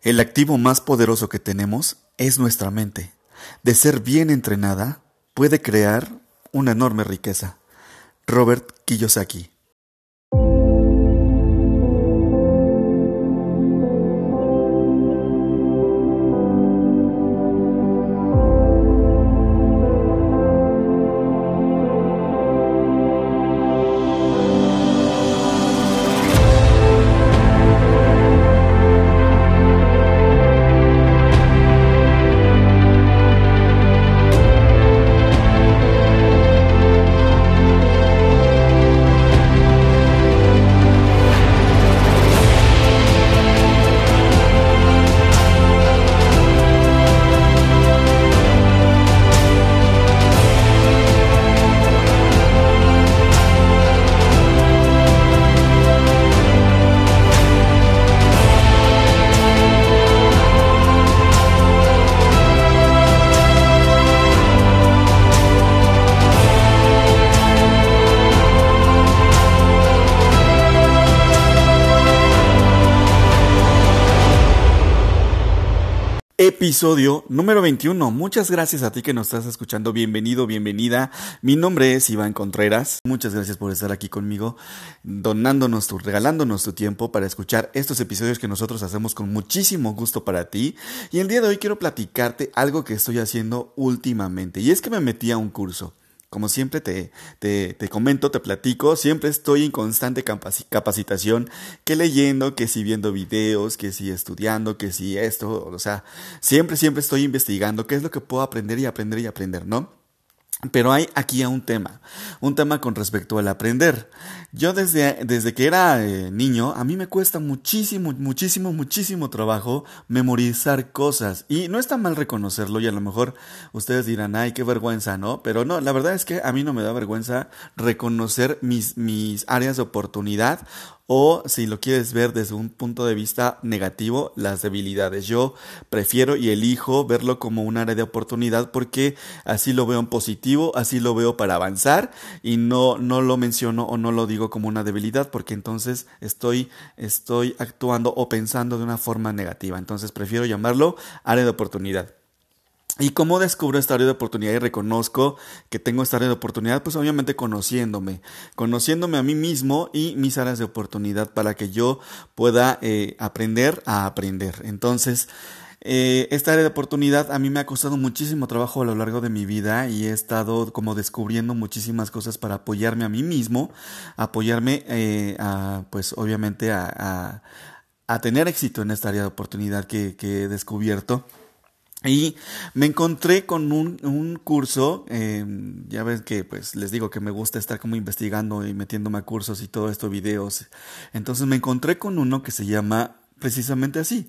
El activo más poderoso que tenemos es nuestra mente. De ser bien entrenada, puede crear una enorme riqueza. Robert Kiyosaki Episodio número 21. Muchas gracias a ti que nos estás escuchando. Bienvenido, bienvenida. Mi nombre es Iván Contreras. Muchas gracias por estar aquí conmigo, donándonos tu, regalándonos tu tiempo para escuchar estos episodios que nosotros hacemos con muchísimo gusto para ti. Y el día de hoy quiero platicarte algo que estoy haciendo últimamente. Y es que me metí a un curso. Como siempre te, te, te, comento, te platico, siempre estoy en constante capacitación, que leyendo, que si viendo videos, que si estudiando, que si esto, o sea, siempre, siempre estoy investigando qué es lo que puedo aprender y aprender y aprender, ¿no? Pero hay aquí un tema, un tema con respecto al aprender. Yo desde, desde que era eh, niño, a mí me cuesta muchísimo, muchísimo, muchísimo trabajo memorizar cosas. Y no está mal reconocerlo y a lo mejor ustedes dirán, ay, qué vergüenza, ¿no? Pero no, la verdad es que a mí no me da vergüenza reconocer mis, mis áreas de oportunidad o si lo quieres ver desde un punto de vista negativo, las debilidades. Yo prefiero y elijo verlo como un área de oportunidad porque así lo veo en positivo, así lo veo para avanzar y no, no lo menciono o no lo digo como una debilidad porque entonces estoy, estoy actuando o pensando de una forma negativa. Entonces prefiero llamarlo área de oportunidad. ¿Y cómo descubro esta área de oportunidad y reconozco que tengo esta área de oportunidad? Pues obviamente conociéndome, conociéndome a mí mismo y mis áreas de oportunidad para que yo pueda eh, aprender a aprender. Entonces, eh, esta área de oportunidad a mí me ha costado muchísimo trabajo a lo largo de mi vida y he estado como descubriendo muchísimas cosas para apoyarme a mí mismo, apoyarme eh, a, pues obviamente a, tener éxito en esta área de oportunidad que he descubierto. Y me encontré con un, un curso, eh, ya ves que pues les digo que me gusta estar como investigando y metiéndome a cursos y todo esto, videos. Entonces me encontré con uno que se llama precisamente así,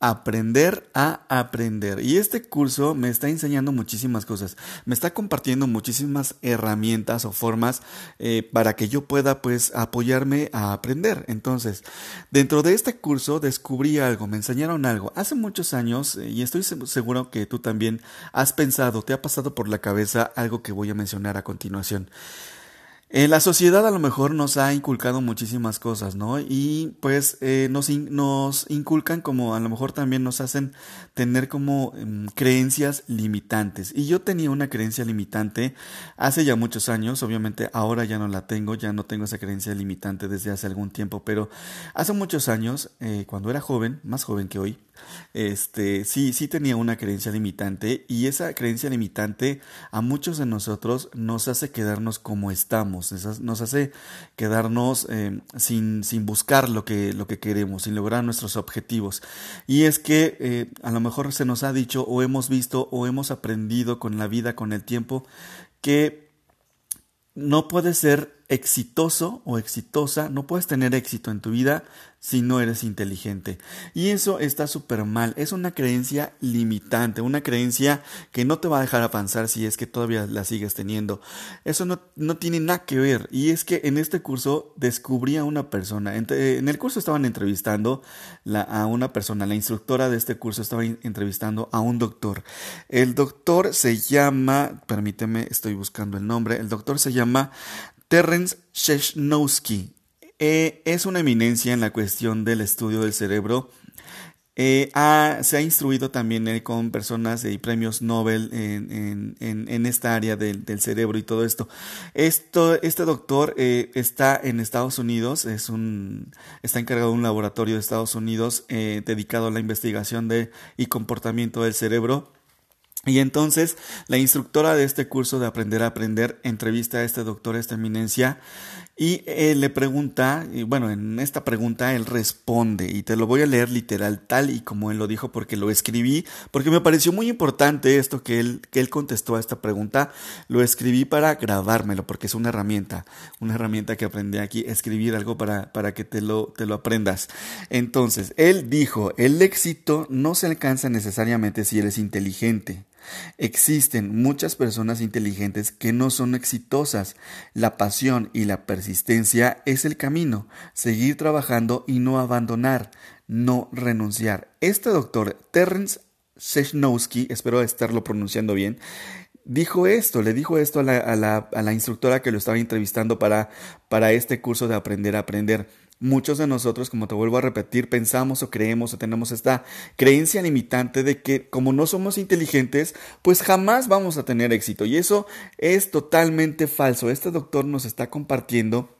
aprender a aprender. Y este curso me está enseñando muchísimas cosas, me está compartiendo muchísimas herramientas o formas eh, para que yo pueda pues apoyarme a aprender. Entonces, dentro de este curso descubrí algo, me enseñaron algo. Hace muchos años, eh, y estoy seguro que tú también has pensado, te ha pasado por la cabeza algo que voy a mencionar a continuación. Eh, la sociedad a lo mejor nos ha inculcado muchísimas cosas, ¿no? Y pues eh, nos, nos inculcan como a lo mejor también nos hacen tener como em, creencias limitantes. Y yo tenía una creencia limitante hace ya muchos años, obviamente ahora ya no la tengo, ya no tengo esa creencia limitante desde hace algún tiempo, pero hace muchos años, eh, cuando era joven, más joven que hoy, este, sí, sí tenía una creencia limitante y esa creencia limitante a muchos de nosotros nos hace quedarnos como estamos, nos hace quedarnos eh, sin, sin buscar lo que, lo que queremos, sin lograr nuestros objetivos. Y es que eh, a lo mejor se nos ha dicho o hemos visto o hemos aprendido con la vida, con el tiempo, que no puedes ser exitoso o exitosa, no puedes tener éxito en tu vida si no eres inteligente. Y eso está súper mal. Es una creencia limitante, una creencia que no te va a dejar avanzar si es que todavía la sigues teniendo. Eso no, no tiene nada que ver. Y es que en este curso descubrí a una persona. En, el curso estaban entrevistando a una persona. La instructora de este curso estaba entrevistando a un doctor. El doctor se llama, permíteme, estoy buscando el nombre. El doctor se llama Terence Sheshnowski. Eh, es una eminencia en la cuestión del estudio del cerebro Eh, se ha instruido también eh, con personas y premios Nobel en, en, en esta área del, del, cerebro y todo esto. esto este doctor está en Estados Unidos, es un, está encargado de un laboratorio de Estados Unidos dedicado a la investigación de, y comportamiento del cerebro. Y entonces la instructora de este curso de Aprender a Aprender entrevista a este doctor, a esta eminencia, y él le pregunta, y bueno, en esta pregunta él responde, y te lo voy a leer literal tal y como él lo dijo, porque lo escribí, porque me pareció muy importante esto que él, que él contestó a esta pregunta, lo escribí para grabármelo, porque es una herramienta, una herramienta que aprendí aquí, escribir algo para, para que te lo, te lo aprendas. Entonces, él dijo, el éxito no se alcanza necesariamente si eres inteligente. Existen muchas personas inteligentes que no son exitosas. La pasión y la persistencia es el camino. Seguir trabajando y no abandonar, no renunciar. Este doctor Terence Sechnowski, espero estarlo pronunciando bien, dijo esto, le dijo esto a la, a la, a la instructora que lo estaba entrevistando para, para este curso de aprender a aprender. Muchos de nosotros, como te vuelvo a repetir, pensamos o creemos o tenemos esta creencia limitante de que como no somos inteligentes, pues jamás vamos a tener éxito. Y eso es totalmente falso. Este doctor nos está compartiendo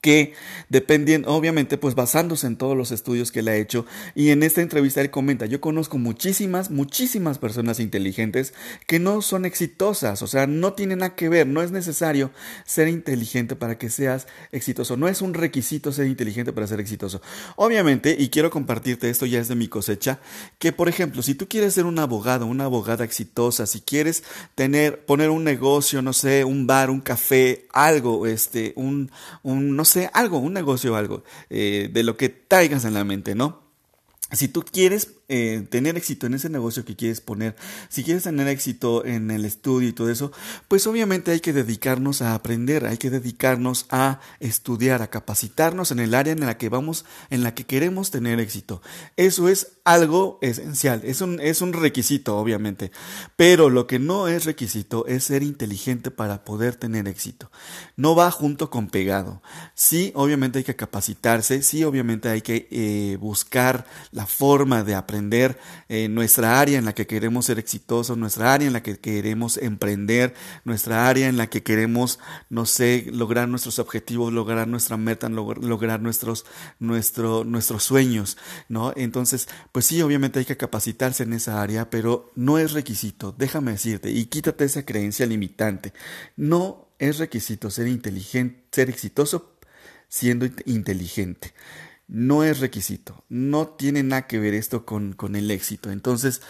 que dependiendo, obviamente, pues basándose en todos los estudios que él ha hecho, y en esta entrevista él comenta, yo conozco muchísimas, muchísimas personas inteligentes que no son exitosas, o sea, no tienen nada que ver, no es necesario ser inteligente para que seas exitoso, no es un requisito ser inteligente para ser exitoso. Obviamente, y quiero compartirte esto ya es de mi cosecha, que por ejemplo, si tú quieres ser un abogado, una abogada exitosa, si quieres tener, poner un negocio, no sé, un bar, un café, algo, este, un, un no sé, algo, un negocio o algo, eh, de lo que traigas en la mente, ¿no? Si tú quieres eh, tener éxito en ese negocio que quieres poner, si quieres tener éxito en el estudio y todo eso, pues obviamente hay que dedicarnos a aprender, hay que dedicarnos a estudiar, a capacitarnos en el área en la que vamos, en la que queremos tener éxito. Eso es algo esencial, es un, es un requisito, obviamente. Pero lo que no es requisito es ser inteligente para poder tener éxito. No va junto con pegado. Sí, obviamente hay que capacitarse, sí, obviamente hay que eh, buscar la forma de aprender eh, nuestra área en la que queremos ser exitosos, nuestra área en la que queremos emprender, nuestra área en la que queremos, no sé, lograr nuestros objetivos, lograr nuestra meta, lograr nuestros, nuestro, nuestros sueños, ¿no? Entonces, pues sí, obviamente hay que capacitarse en esa área, pero no es requisito, déjame decirte, y quítate esa creencia limitante. No es requisito ser inteligente, ser exitoso siendo inteligente no es requisito, no tiene nada que ver esto con, con el éxito. Entonces,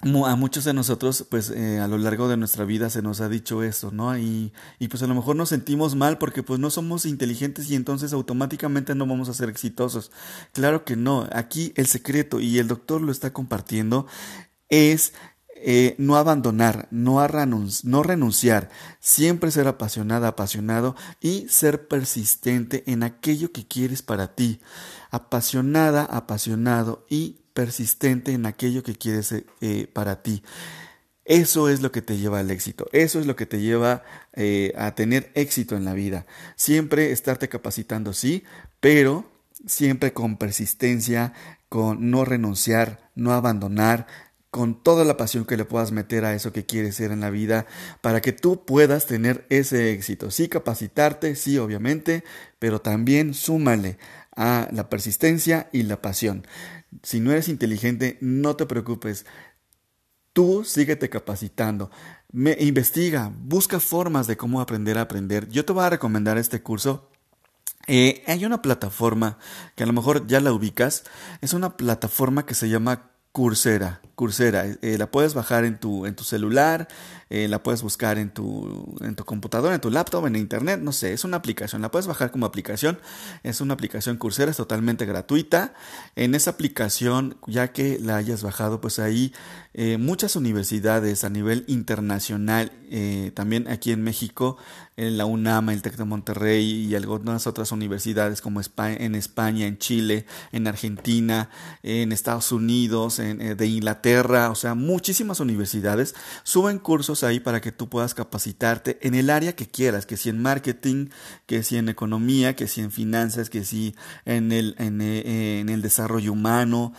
a muchos de nosotros, pues eh, a lo largo de nuestra vida se nos ha dicho eso, ¿no? Y, y, pues a lo mejor nos sentimos mal porque pues no somos inteligentes y entonces automáticamente no vamos a ser exitosos. Claro que no, aquí el secreto, y el doctor lo está compartiendo, es eh, no abandonar, no, renunciar, siempre ser apasionada, apasionado y ser persistente en aquello que quieres para ti. Apasionada, apasionado y persistente en aquello que quieres eh, para ti. Eso es lo que te lleva al éxito, eso es lo que te lleva eh, a tener éxito en la vida. Siempre estarte capacitando, sí, pero siempre con persistencia, con no renunciar, no abandonar, con toda la pasión que le puedas meter a eso que quieres ser en la vida para que tú puedas tener ese éxito. Sí, capacitarte, sí, obviamente, pero también súmale a la persistencia y la pasión. Si no eres inteligente, no te preocupes. Tú síguete capacitando. Me, investiga, busca formas de cómo aprender a aprender. Yo te voy a recomendar este curso eh, hay una plataforma que a lo mejor ya la ubicas. Es una plataforma que se llama Coursera. Coursera, eh, la puedes bajar en tu, en tu celular, eh, la puedes buscar en tu, en tu computadora, en tu laptop, en internet, no sé, es una aplicación, la puedes bajar como aplicación, es una aplicación Coursera, es totalmente gratuita. En esa aplicación, ya que la hayas bajado, pues ahí eh, muchas universidades a nivel internacional, también aquí en México, en la UNAM, el TEC de Monterrey y algunas otras universidades como en España, en Chile, en Argentina, en Estados Unidos, en, de Inglaterra, o sea, muchísimas universidades suben cursos ahí para que tú puedas capacitarte en el área que quieras, que si en marketing, que si en economía, que si en finanzas, que si en el, en, eh, el desarrollo humano,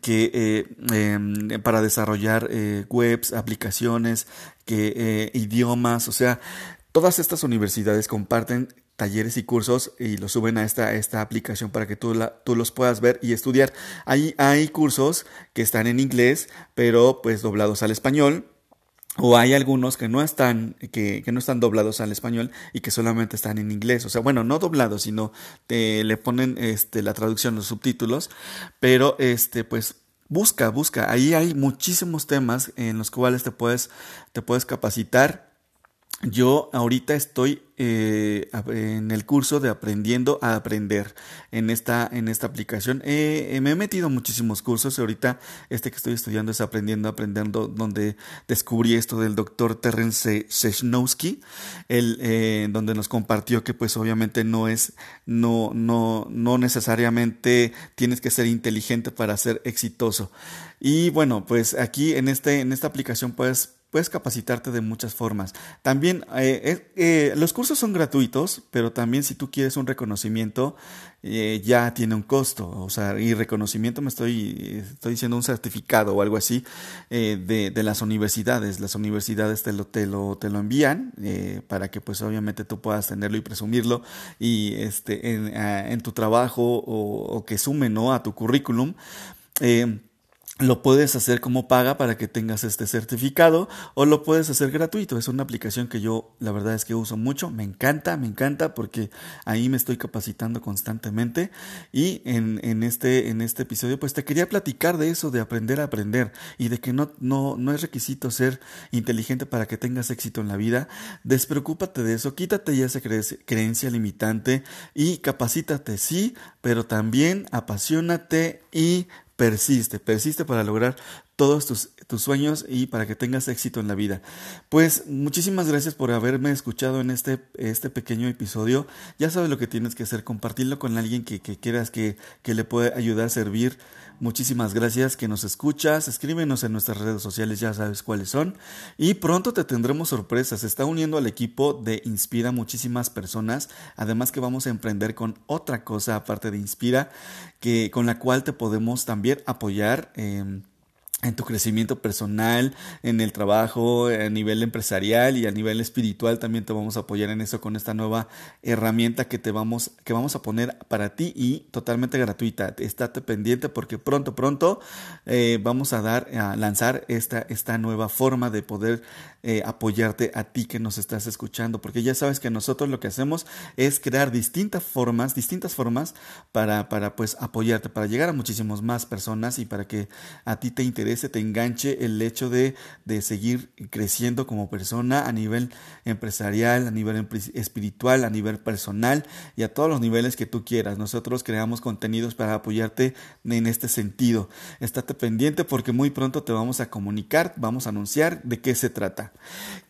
que eh, em, para desarrollar eh, webs, aplicaciones, que idiomas, o sea, todas estas universidades comparten talleres y cursos y los suben a esta, esta aplicación para que tú, la, tú los puedas ver y estudiar. Ahí hay cursos que están en inglés, pero pues doblados al español. O hay algunos que no están, que, que, no están doblados al español y que solamente están en inglés. O sea, bueno, no doblados, sino te le ponen este, la traducción, los subtítulos. Pero este, pues busca, busca. Ahí hay muchísimos temas en los cuales te puedes, te puedes capacitar yo ahorita estoy eh, en el curso de aprendiendo a aprender en esta, en esta aplicación. Eh, me he metido muchísimos cursos. Ahorita este que estoy estudiando es aprendiendo a aprendiendo, donde descubrí esto del doctor Terence Sejnowski, el, eh, donde nos compartió que pues obviamente no es, no, no, no necesariamente tienes que ser inteligente para ser exitoso. Y bueno, pues aquí en este, en esta aplicación puedes puedes capacitarte de muchas formas. También eh, eh, los cursos son gratuitos, pero también si tú quieres un reconocimiento, eh, ya tiene un costo. O sea, y reconocimiento me estoy, estoy diciendo un certificado o algo así de, de, las universidades. Las universidades te lo, te lo, te lo envían para que pues obviamente tú puedas tenerlo y presumirlo y este, en, en tu trabajo o, que sume ¿no? a tu currículum lo puedes hacer como paga para que tengas este certificado o lo puedes hacer gratuito. Es una aplicación que yo la verdad es que uso mucho. Me encanta, me encanta porque ahí me estoy capacitando constantemente. Y en, en, este, en este episodio pues te quería platicar de eso, de aprender a aprender y de que no, no, no es requisito ser inteligente para que tengas éxito en la vida. Despreocúpate de eso, quítate ya esa creencia limitante y capacítate, sí, pero también apasionate y persiste, persiste para lograr todos tus, tus, sueños y para que tengas éxito en la vida. Pues muchísimas gracias por haberme escuchado en este, este pequeño episodio. Ya sabes lo que tienes que hacer, compartirlo con alguien que, que quieras que, que le pueda ayudar a servir Muchísimas gracias que nos escuchas. Escríbenos en nuestras redes sociales, ya sabes cuáles son. Y pronto te tendremos sorpresas. Se está uniendo al equipo de Inspira muchísimas personas. Además que vamos a emprender con otra cosa aparte de Inspira, que, con la cual te podemos también apoyar. Eh, en tu crecimiento personal, en el trabajo, a nivel empresarial y a nivel espiritual también te vamos a apoyar en eso con esta nueva herramienta que te vamos que vamos a poner para ti y totalmente gratuita. Estate pendiente porque pronto pronto eh, vamos a dar a lanzar esta esta nueva forma de poder eh, apoyarte a ti que nos estás escuchando porque ya sabes que nosotros lo que hacemos es crear distintas formas distintas formas para para pues apoyarte para llegar a muchísimas más personas y para que a ti te interese te enganche el hecho de, de seguir creciendo como persona a nivel empresarial, a nivel espiritual, a nivel personal y a todos los niveles que tú quieras. Nosotros creamos contenidos para apoyarte en este sentido. Estate pendiente porque muy pronto te vamos a comunicar, vamos a anunciar de qué se trata.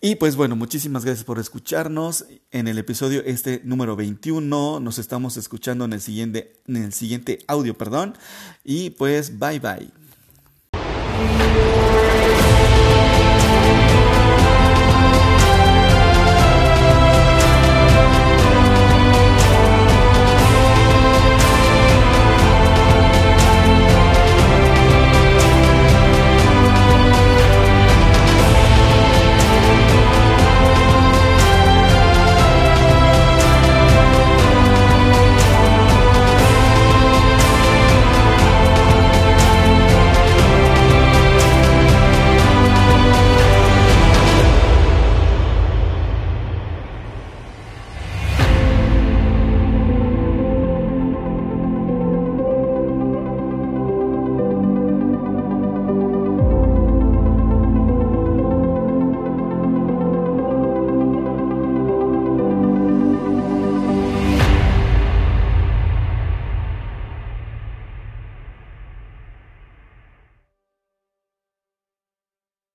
Y pues bueno, muchísimas gracias por escucharnos en el episodio este número 21. Nos estamos escuchando en el siguiente, en el siguiente audio, perdón. Y pues bye bye. Thank you.